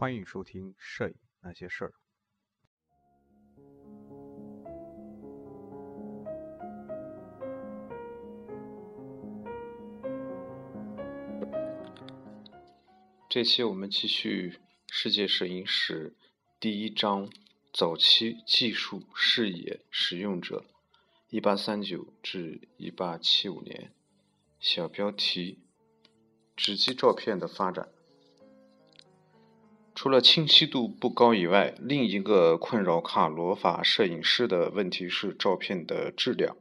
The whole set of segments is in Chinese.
欢迎收听《摄影那些事儿》。这期我们继续世界摄影史第一章：早期技术、视野、使用者（一八三九至一八七五年）。小标题：纸基照片的发展。除了清晰度不高以外，另一个困扰卡罗法摄影师的问题是照片的质量、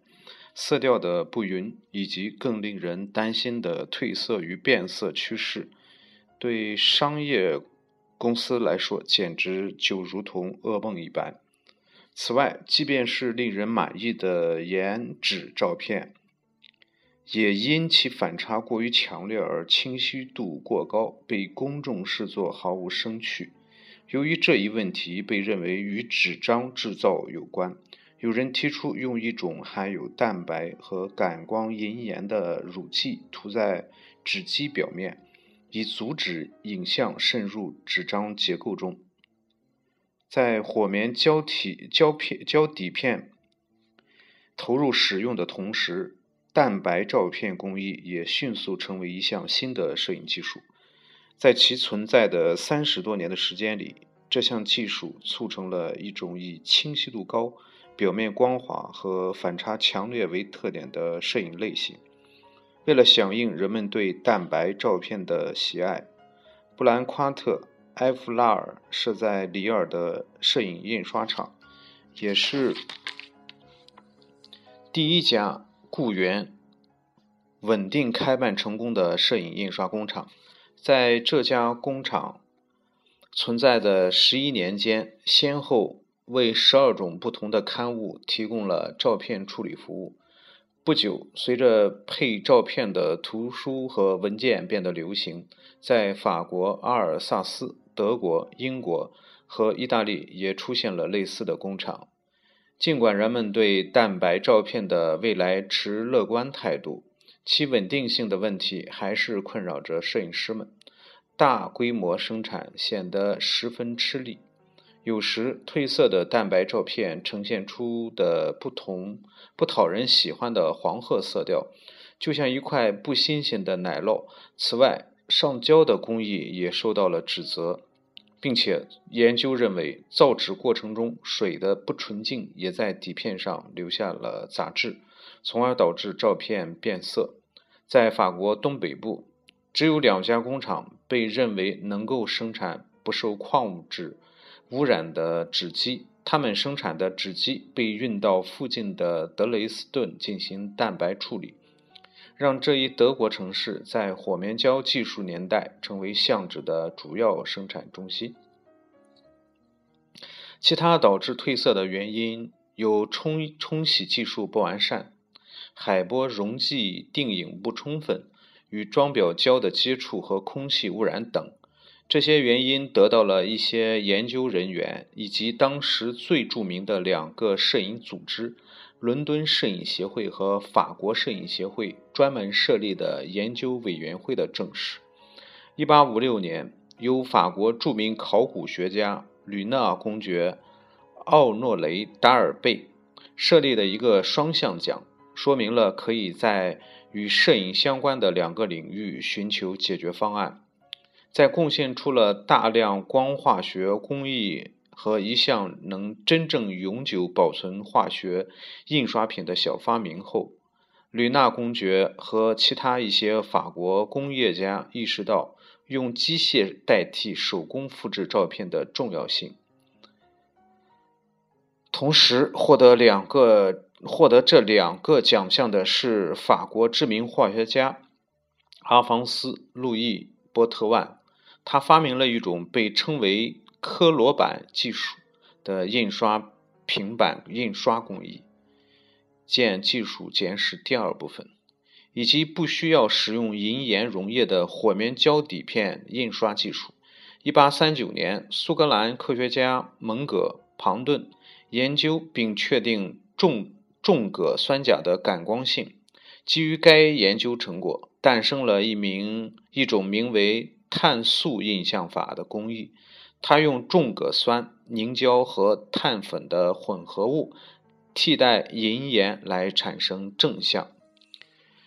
色调的不匀，以及更令人担心的褪色与变色趋势。对商业公司来说，简直就如同噩梦一般。此外，即便是令人满意的颜纸照片，也因其反差过于强烈而清晰度过高，被公众视作毫无生趣。由于这一问题被认为与纸张制造有关，有人提出用一种含有蛋白和感光银盐的乳剂涂在纸基表面。以阻止影像渗入纸张结构中。在火棉胶体胶片胶底片投入使用的同时，蛋白照片工艺也迅速成为一项新的摄影技术。在其存在的三十多年的时间里，这项技术促成了一种以清晰度高、表面光滑和反差强烈为特点的摄影类型。为了响应人们对蛋白照片的喜爱，布兰夸特·埃夫拉尔设在里尔的摄影印刷厂，也是第一家雇员稳定开办成功的摄影印刷工厂。在这家工厂存在的十一年间，先后为十二种不同的刊物提供了照片处理服务。不久，随着配照片的图书和文件变得流行，在法国阿尔萨斯、德国、英国和意大利也出现了类似的工厂。尽管人们对蛋白照片的未来持乐观态度，其稳定性的问题还是困扰着摄影师们。大规模生产显得十分吃力。有时，褪色的蛋白照片呈现出的不同、不讨人喜欢的黄褐色调，就像一块不新鲜的奶酪。此外，上胶的工艺也受到了指责，并且研究认为，造纸过程中水的不纯净也在底片上留下了杂质，从而导致照片变色。在法国东北部，只有两家工厂被认为能够生产不受矿物质。污染的纸基，他们生产的纸基被运到附近的德雷斯顿进行蛋白处理，让这一德国城市在火棉胶技术年代成为相纸的主要生产中心。其他导致褪色的原因有冲冲洗技术不完善、海波溶剂定影不充分、与装裱胶的接触和空气污染等。这些原因得到了一些研究人员以及当时最著名的两个摄影组织——伦敦摄影协会和法国摄影协会专门设立的研究委员会的证实。1856年，由法国著名考古学家吕纳公爵奥诺雷·达尔贝设立的一个双向奖，说明了可以在与摄影相关的两个领域寻求解决方案。在贡献出了大量光化学工艺和一项能真正永久保存化学印刷品的小发明后，吕纳公爵和其他一些法国工业家意识到用机械代替手工复制照片的重要性。同时，获得两个获得这两个奖项的是法国知名化学家阿方斯·路易·波特万。他发明了一种被称为科罗板技术的印刷平板印刷工艺，见技术简史第二部分，以及不需要使用银盐溶液的火棉胶底片印刷技术。一八三九年，苏格兰科学家蒙哥庞顿研究并确定重重铬酸钾的感光性，基于该研究成果，诞生了一名一种名为。碳素印象法的工艺，它用重铬酸凝胶和碳粉的混合物替代银盐来产生正像。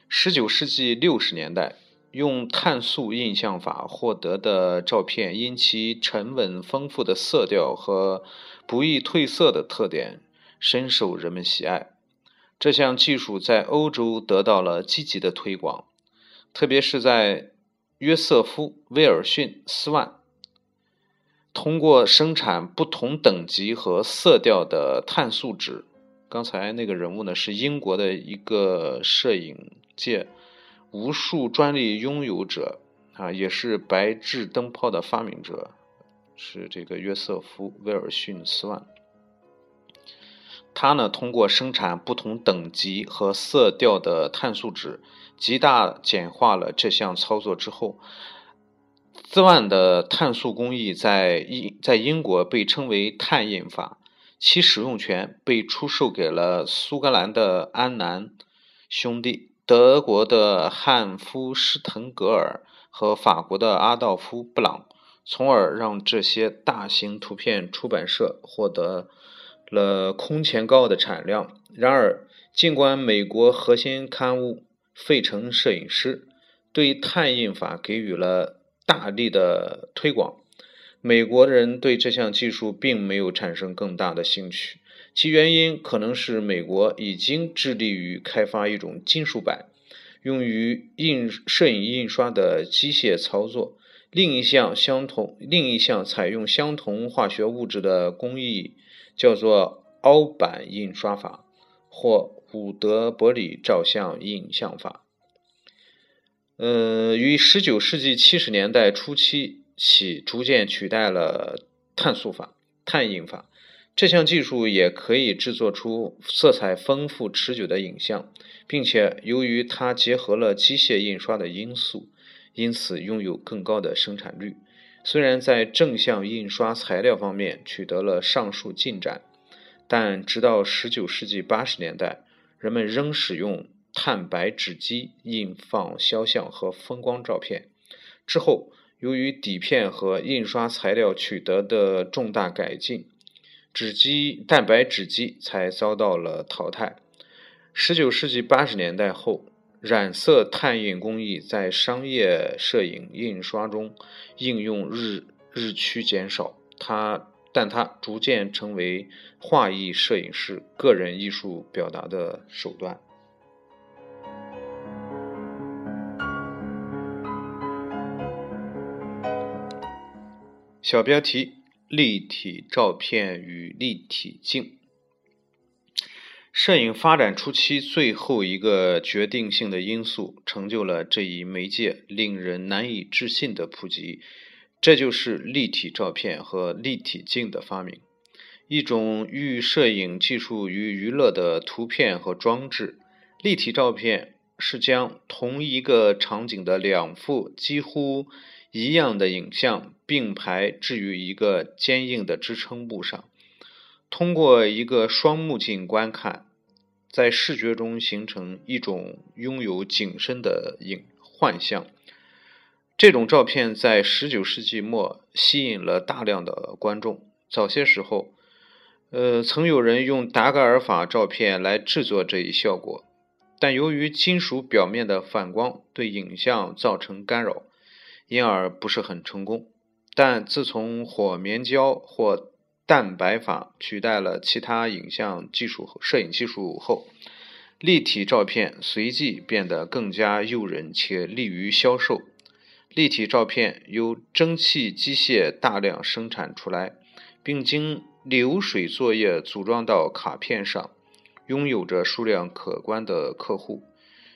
十九世纪六十年代，用碳素印象法获得的照片，因其沉稳丰富的色调和不易褪色的特点，深受人们喜爱。这项技术在欧洲得到了积极的推广，特别是在约瑟夫·威尔逊·斯万。通过生产不同等级和色调的碳素纸，刚才那个人物呢是英国的一个摄影界无数专利拥有者啊，也是白炽灯泡的发明者，是这个约瑟夫·威尔逊·斯万。他呢通过生产不同等级和色调的碳素纸，极大简化了这项操作之后。斯万的碳素工艺在英在英国被称为碳印法，其使用权被出售给了苏格兰的安南兄弟、德国的汉夫施滕格尔和法国的阿道夫布朗，从而让这些大型图片出版社获得了空前高的产量。然而，尽管美国核心刊物《费城摄影师》对碳印法给予了大力的推广，美国人对这项技术并没有产生更大的兴趣，其原因可能是美国已经致力于开发一种金属板，用于印摄影印刷的机械操作。另一项相同，另一项采用相同化学物质的工艺叫做凹版印刷法或伍德伯里照相印像法。呃，于十九世纪七十年代初期起，逐渐取代了碳素法、碳印法。这项技术也可以制作出色彩丰富、持久的影像，并且由于它结合了机械印刷的因素，因此拥有更高的生产率。虽然在正向印刷材料方面取得了上述进展，但直到十九世纪八十年代，人们仍使用。碳白纸机印放肖像和风光照片之后，由于底片和印刷材料取得的重大改进，纸机蛋白纸机才遭到了淘汰。十九世纪八十年代后，染色碳印工艺在商业摄影印刷中应用日日趋减少，它但它逐渐成为画意摄影师个人艺术表达的手段。小标题：立体照片与立体镜。摄影发展初期最后一个决定性的因素，成就了这一媒介令人难以置信的普及，这就是立体照片和立体镜的发明，一种寓摄影技术于娱乐的图片和装置。立体照片是将同一个场景的两幅几乎。一样的影像并排置于一个坚硬的支撑物上，通过一个双目镜观看，在视觉中形成一种拥有景深的影幻象。这种照片在十九世纪末吸引了大量的观众。早些时候，呃，曾有人用达盖尔法照片来制作这一效果，但由于金属表面的反光对影像造成干扰。因而不是很成功，但自从火棉胶或蛋白法取代了其他影像技术、摄影技术后，立体照片随即变得更加诱人且利于销售。立体照片由蒸汽机械大量生产出来，并经流水作业组装到卡片上，拥有着数量可观的客户。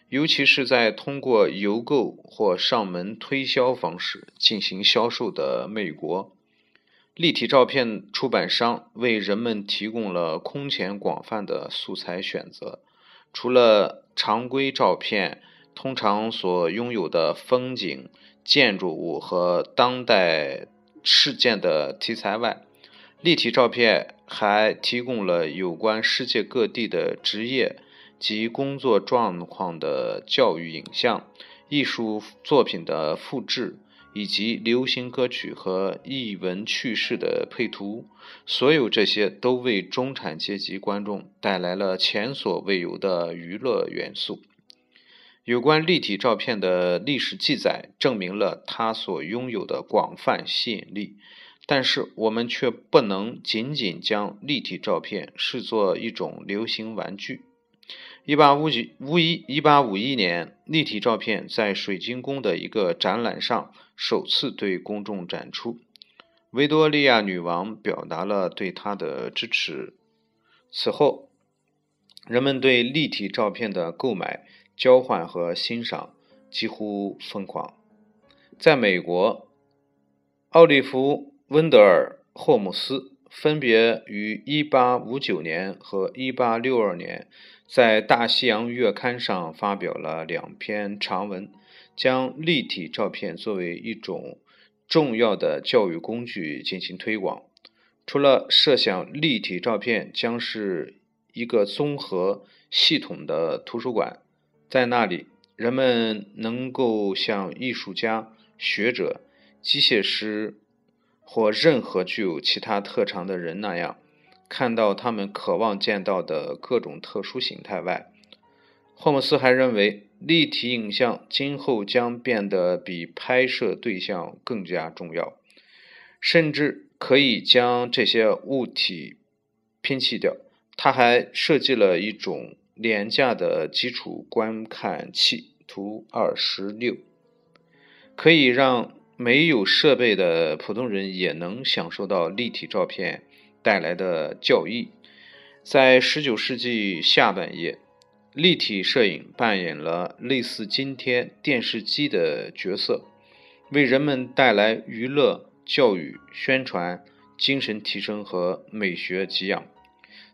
尤其是在通过邮购或上门推销方式进行销售的美国，立体照片出版商为人们提供了空前广泛的素材选择。除了常规照片通常所拥有的风景、建筑物和当代事件的题材外，立体照片还提供了有关世界各地的职业。及工作状况的教育影像、艺术作品的复制、以及流行歌曲和艺文趣事的配图，所有这些都为中产阶级观众带来了前所未有的娱乐元素。有关立体照片的历史记载证明了它所拥有的广泛吸引力，但是我们却不能仅仅将立体照片视作一种流行玩具。一八五几五一一八五一年，立体照片在水晶宫的一个展览上首次对公众展出。维多利亚女王表达了对它的支持。此后，人们对立体照片的购买、交换和欣赏几乎疯狂。在美国，奥利弗·温德尔·霍姆斯分别于一八五九年和一八六二年。在《大西洋月刊》上发表了两篇长文，将立体照片作为一种重要的教育工具进行推广。除了设想立体照片将是一个综合系统的图书馆，在那里人们能够像艺术家、学者、机械师或任何具有其他特长的人那样。看到他们渴望见到的各种特殊形态外，霍姆斯还认为，立体影像今后将变得比拍摄对象更加重要，甚至可以将这些物体拼砌掉。他还设计了一种廉价的基础观看器（图二十六），可以让没有设备的普通人也能享受到立体照片。带来的教义，在19世纪下半叶，立体摄影扮演了类似今天电视机的角色，为人们带来娱乐、教育、宣传、精神提升和美学给养。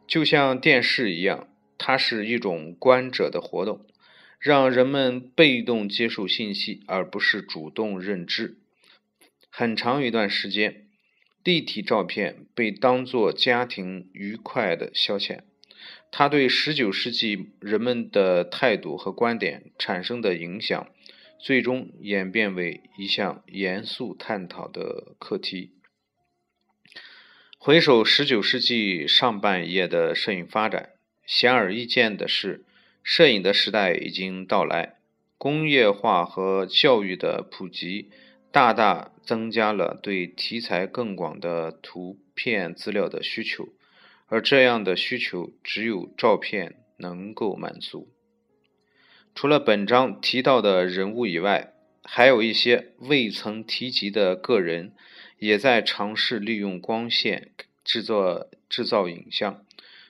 就像电视一样，它是一种观者的活动，让人们被动接受信息，而不是主动认知。很长一段时间。立体照片被当作家庭愉快的消遣，它对19世纪人们的态度和观点产生的影响，最终演变为一项严肃探讨的课题。回首19世纪上半叶的摄影发展，显而易见的是，摄影的时代已经到来，工业化和教育的普及。大大增加了对题材更广的图片资料的需求，而这样的需求只有照片能够满足。除了本章提到的人物以外，还有一些未曾提及的个人也在尝试利用光线制作制造影像。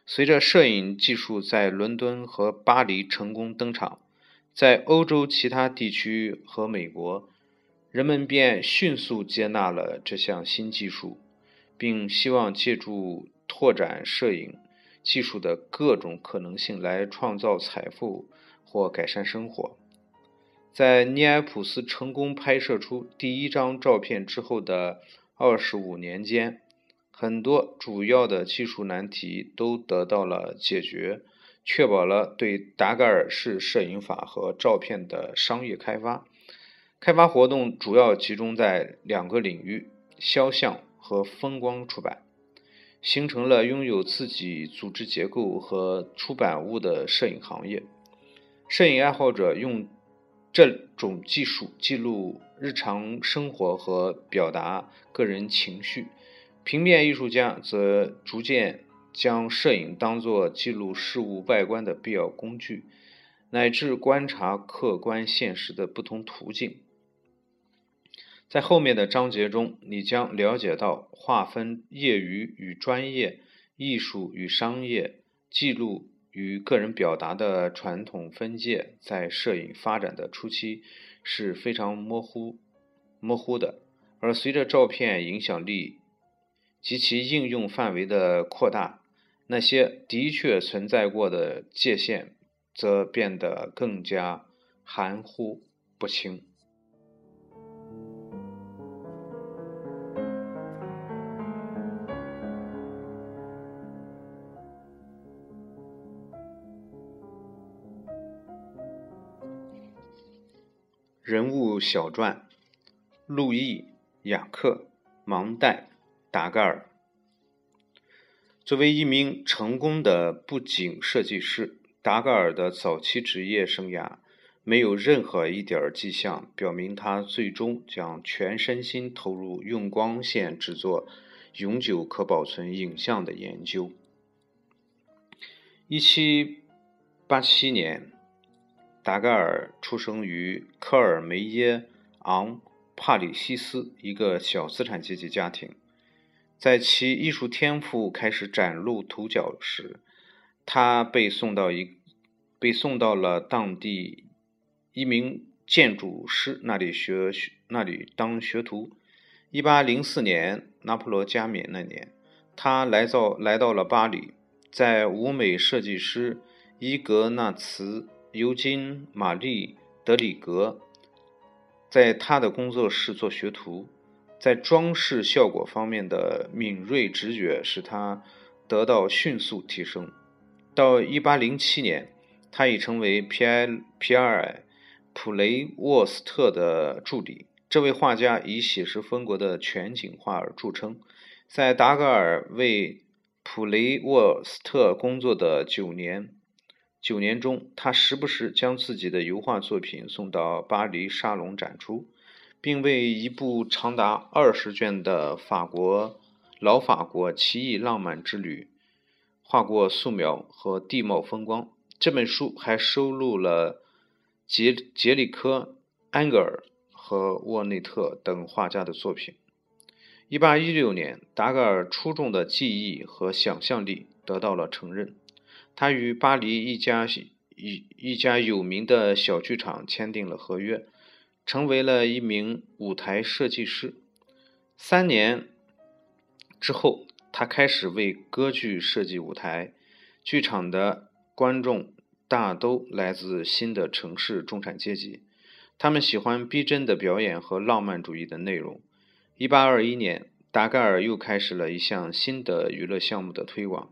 随着摄影技术在伦敦和巴黎成功登场，在欧洲其他地区和美国。人们便迅速接纳了这项新技术，并希望借助拓展摄影技术的各种可能性来创造财富或改善生活。在尼埃普斯成功拍摄出第一张照片之后的二十五年间，很多主要的技术难题都得到了解决，确保了对达盖尔式摄影法和照片的商业开发。开发活动主要集中在两个领域：肖像和风光出版，形成了拥有自己组织结构和出版物的摄影行业。摄影爱好者用这种技术记录日常生活和表达个人情绪，平面艺术家则逐渐将摄影当作记录事物外观的必要工具，乃至观察客观现实的不同途径。在后面的章节中，你将了解到划分业余与专业、艺术与商业、记录与个人表达的传统分界，在摄影发展的初期是非常模糊、模糊的。而随着照片影响力及其应用范围的扩大，那些的确存在过的界限则变得更加含糊不清。小传：路易、雅克、芒代、达盖尔。作为一名成功的布景设计师，达盖尔的早期职业生涯没有任何一点迹象表明他最终将全身心投入用光线制作永久可保存影像的研究。一七八七年，达盖尔出生于科尔梅耶昂帕里西斯一个小资产阶级家庭。在其艺术天赋开始崭露头角时，他被送到一被送到了当地一名建筑师那里学那里当学徒。一八零四年，拿破仑加冕那年，他来到来到了巴黎。在舞美设计师伊格纳茨·尤金·玛丽·德里格在他的工作室做学徒，在装饰效果方面的敏锐直觉使他得到迅速提升。到1807年，他已成为皮埃皮埃尔·普雷沃斯特的助理。这位画家以写实风格的全景画而著称，在达格尔为普雷沃斯特工作的九年九年中，他时不时将自己的油画作品送到巴黎沙龙展出，并为一部长达二十卷的法国老法国奇异浪漫之旅画过素描和地貌风光。这本书还收录了杰杰里科、安格尔和沃内特等画家的作品。一八一六年，达盖尔出众的技艺和想象力得到了承认。他与巴黎一家一一家有名的小剧场签订了合约，成为了一名舞台设计师。三年之后，他开始为歌剧设计舞台。剧场的观众大都来自新的城市中产阶级，他们喜欢逼真的表演和浪漫主义的内容。一八二一年，达盖尔又开始了一项新的娱乐项目的推广，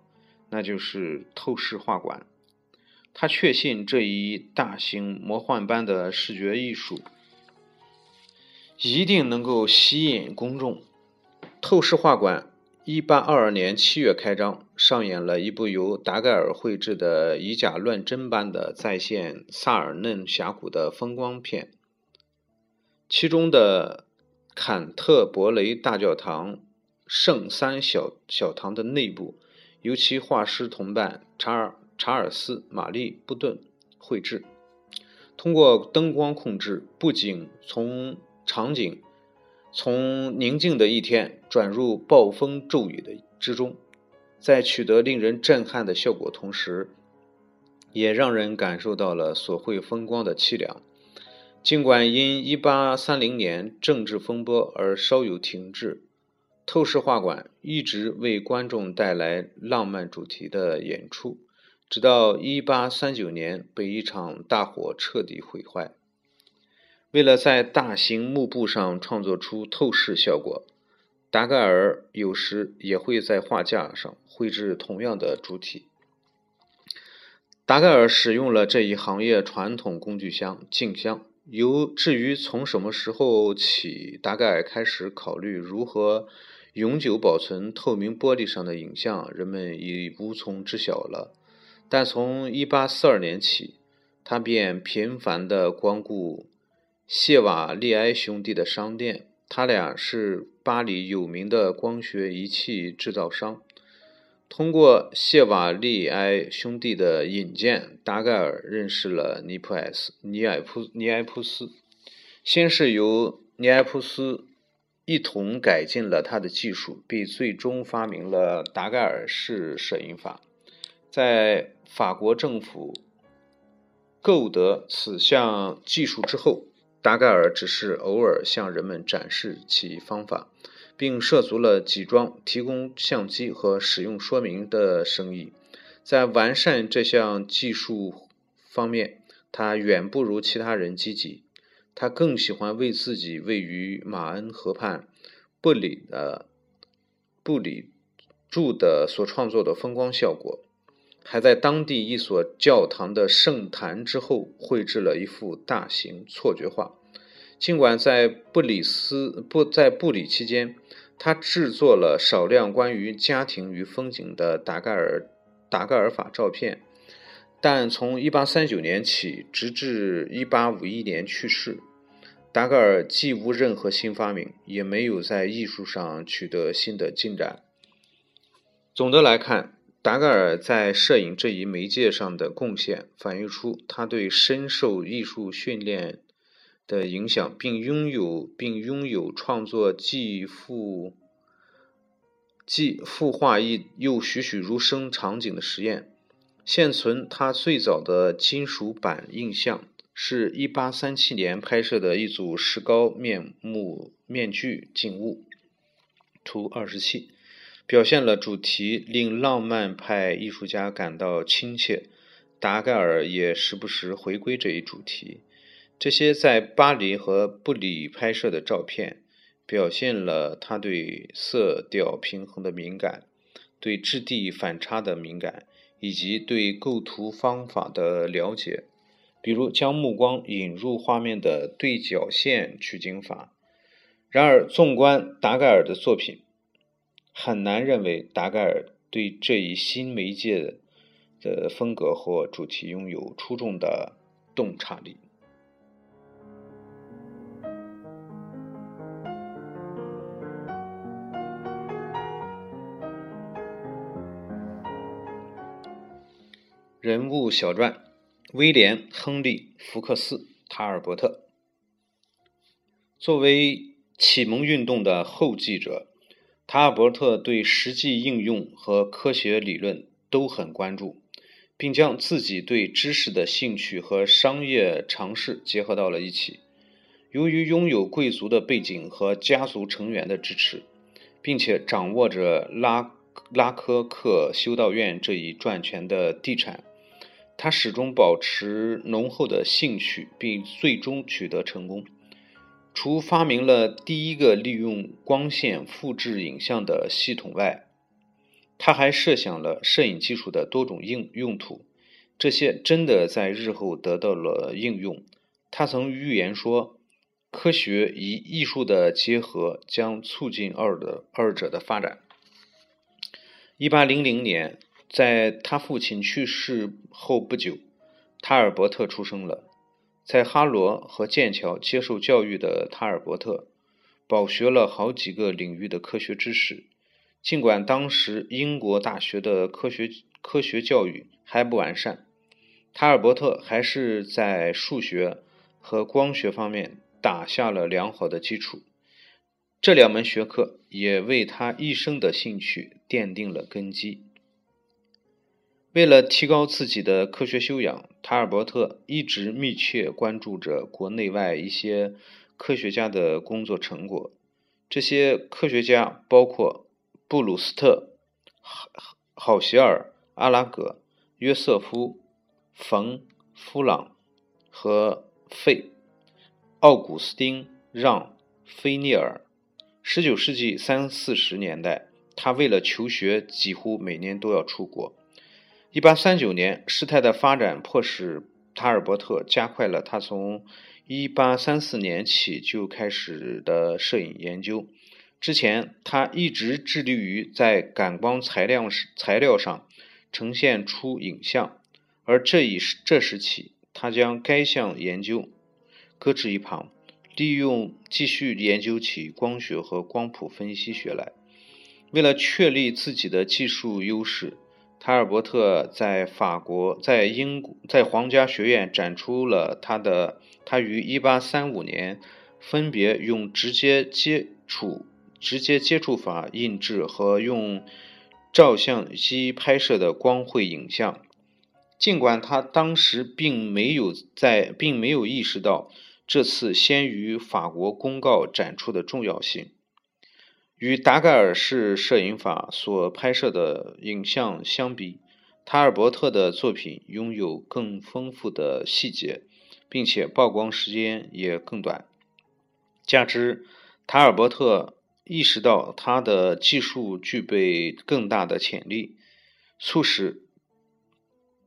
那就是透视画馆。他确信这一大型魔幻般的视觉艺术一定能够吸引公众。透视画馆一八二二年七月开张，上演了一部由达盖尔绘制的以假乱真般的再现萨尔嫩峡谷的风光片，其中的。坎特伯雷大教堂圣三小小堂的内部，由其画师同伴查尔查尔斯·玛丽·布顿绘制。通过灯光控制，不仅从场景从宁静的一天转入暴风骤雨的之中，在取得令人震撼的效果同时，也让人感受到了所绘风光的凄凉。尽管因1830年政治风波而稍有停滞，透视画馆一直为观众带来浪漫主题的演出，直到1839年被一场大火彻底毁坏。为了在大型幕布上创作出透视效果，达盖尔有时也会在画架上绘制同样的主体。达盖尔使用了这一行业传统工具箱——镜箱。由至于从什么时候起，达盖尔开始考虑如何永久保存透明玻璃上的影像，人们已无从知晓了。但从1842年起，他便频繁地光顾谢瓦利埃兄弟的商店，他俩是巴黎有名的光学仪器制造商。通过谢瓦利埃兄弟的引荐，达盖尔认识了尼普斯尼埃普尼埃普斯。先是由尼埃普斯一同改进了他的技术，并最终发明了达盖尔式摄影法。在法国政府购得此项技术之后，达盖尔只是偶尔向人们展示其方法。并涉足了集装、提供相机和使用说明的生意。在完善这项技术方面，他远不如其他人积极。他更喜欢为自己位于马恩河畔布里的布里住的所创作的风光效果，还在当地一所教堂的圣坛之后绘制了一幅大型错觉画。尽管在布里斯不在布里期间，他制作了少量关于家庭与风景的达盖尔达盖尔法照片，但从1839年起，直至1851年去世，达盖尔既无任何新发明，也没有在艺术上取得新的进展。总的来看，达盖尔在摄影这一媒介上的贡献，反映出他对深受艺术训练。的影响，并拥有并拥有创作既富既富画意又栩栩如生场景的实验。现存他最早的金属版印象，是一八三七年拍摄的一组石膏面目面具景物，图二十七，表现了主题令浪漫派艺术家感到亲切。达盖尔也时不时回归这一主题。这些在巴黎和布里拍摄的照片，表现了他对色调平衡的敏感，对质地反差的敏感，以及对构图方法的了解，比如将目光引入画面的对角线取景法。然而，纵观达盖尔的作品，很难认为达盖尔对这一新媒介的风格或主题拥有出众的洞察力。人物小传：威廉·亨利·福克斯·塔尔伯特。作为启蒙运动的后继者，塔尔伯特对实际应用和科学理论都很关注，并将自己对知识的兴趣和商业尝试结合到了一起。由于拥有贵族的背景和家族成员的支持，并且掌握着拉拉科克修道院这一赚钱的地产。他始终保持浓厚的兴趣，并最终取得成功。除发明了第一个利用光线复制影像的系统外，他还设想了摄影技术的多种应用途，这些真的在日后得到了应用。他曾预言说，科学与艺术的结合将促进二的二者的发展。一八零零年。在他父亲去世后不久，塔尔伯特出生了。在哈罗和剑桥接受教育的塔尔伯特，饱学了好几个领域的科学知识。尽管当时英国大学的科学科学教育还不完善，塔尔伯特还是在数学和光学方面打下了良好的基础。这两门学科也为他一生的兴趣奠定了根基。为了提高自己的科学修养，塔尔伯特一直密切关注着国内外一些科学家的工作成果。这些科学家包括布鲁斯特、郝郝希尔、阿拉格、约瑟夫、冯·夫朗和费奥古斯丁·让·菲涅尔。十九世纪三四十年代，他为了求学，几乎每年都要出国。一八三九年，事态的发展迫使塔尔伯特加快了他从一八三四年起就开始的摄影研究。之前，他一直致力于在感光材料材料上呈现出影像，而这一这时起，他将该项研究搁置一旁，利用继续研究起光学和光谱分析学来。为了确立自己的技术优势。塔尔伯特在法国、在英国、在皇家学院展出了他的他于1835年分别用直接接触、直接接触法印制和用照相机拍摄的光绘影像。尽管他当时并没有在，并没有意识到这次先于法国公告展出的重要性。与达盖尔式摄影法所拍摄的影像相比，塔尔伯特的作品拥有更丰富的细节，并且曝光时间也更短。加之塔尔伯特意识到他的技术具备更大的潜力，促使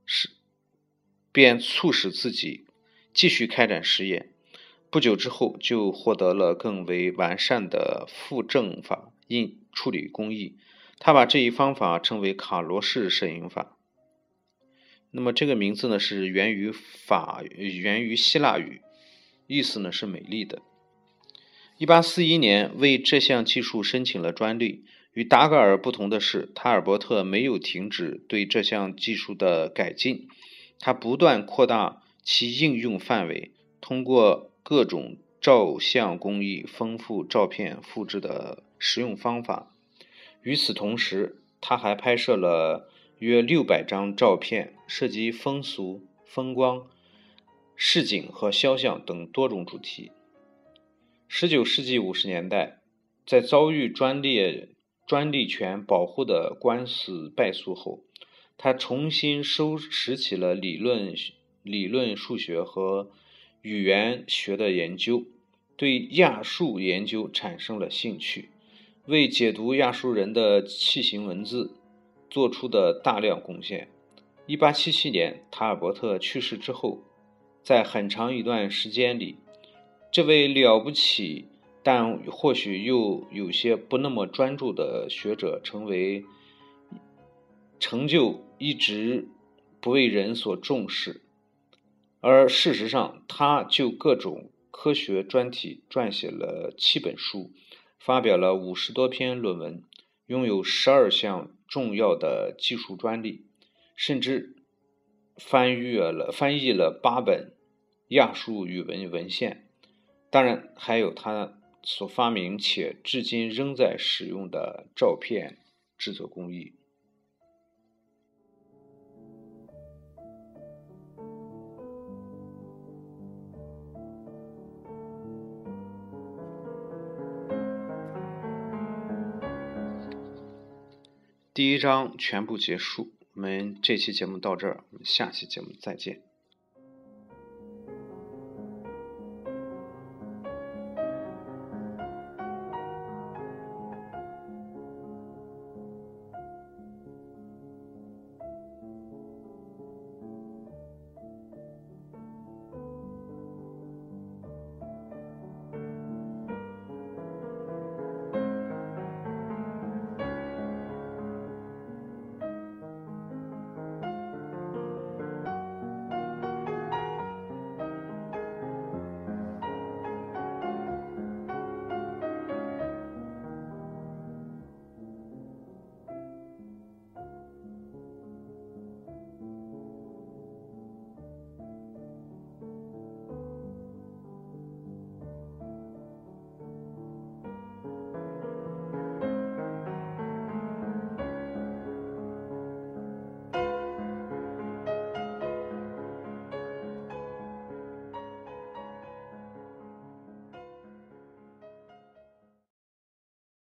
使便促使自己继续开展实验。不久之后就获得了更为完善的复正法印处理工艺。他把这一方法称为卡罗式摄影法。那么这个名字呢是源于法源于希腊语，意思呢是美丽的。一八四一年为这项技术申请了专利。与达格尔不同的是，塔尔伯特没有停止对这项技术的改进，他不断扩大其应用范围，通过各种照相工艺丰富照片复制的实用方法。与此同时，他还拍摄了约六百张照片，涉及风俗、风光、市井和肖像等多种主题。十九世纪五十年代，在遭遇专利。专利权保护的官司败诉后，他重新收拾起了理论理论数学和语言学的研究，对亚述研究产生了兴趣，为解读亚述人的器形文字做出的大量贡献。一八七七年，塔尔伯特去世之后，在很长一段时间里，这位了不起。但或许又有些不那么专注的学者，成为成就一直不为人所重视，而事实上，他就各种科学专题撰写了七本书，发表了五十多篇论文，拥有十二项重要的技术专利，甚至翻阅了翻译了八本亚述语文文献，当然还有他。所发明且至今仍在使用的照片制作工艺。第一章全部结束，我们这期节目到这儿，我们下期节目再见。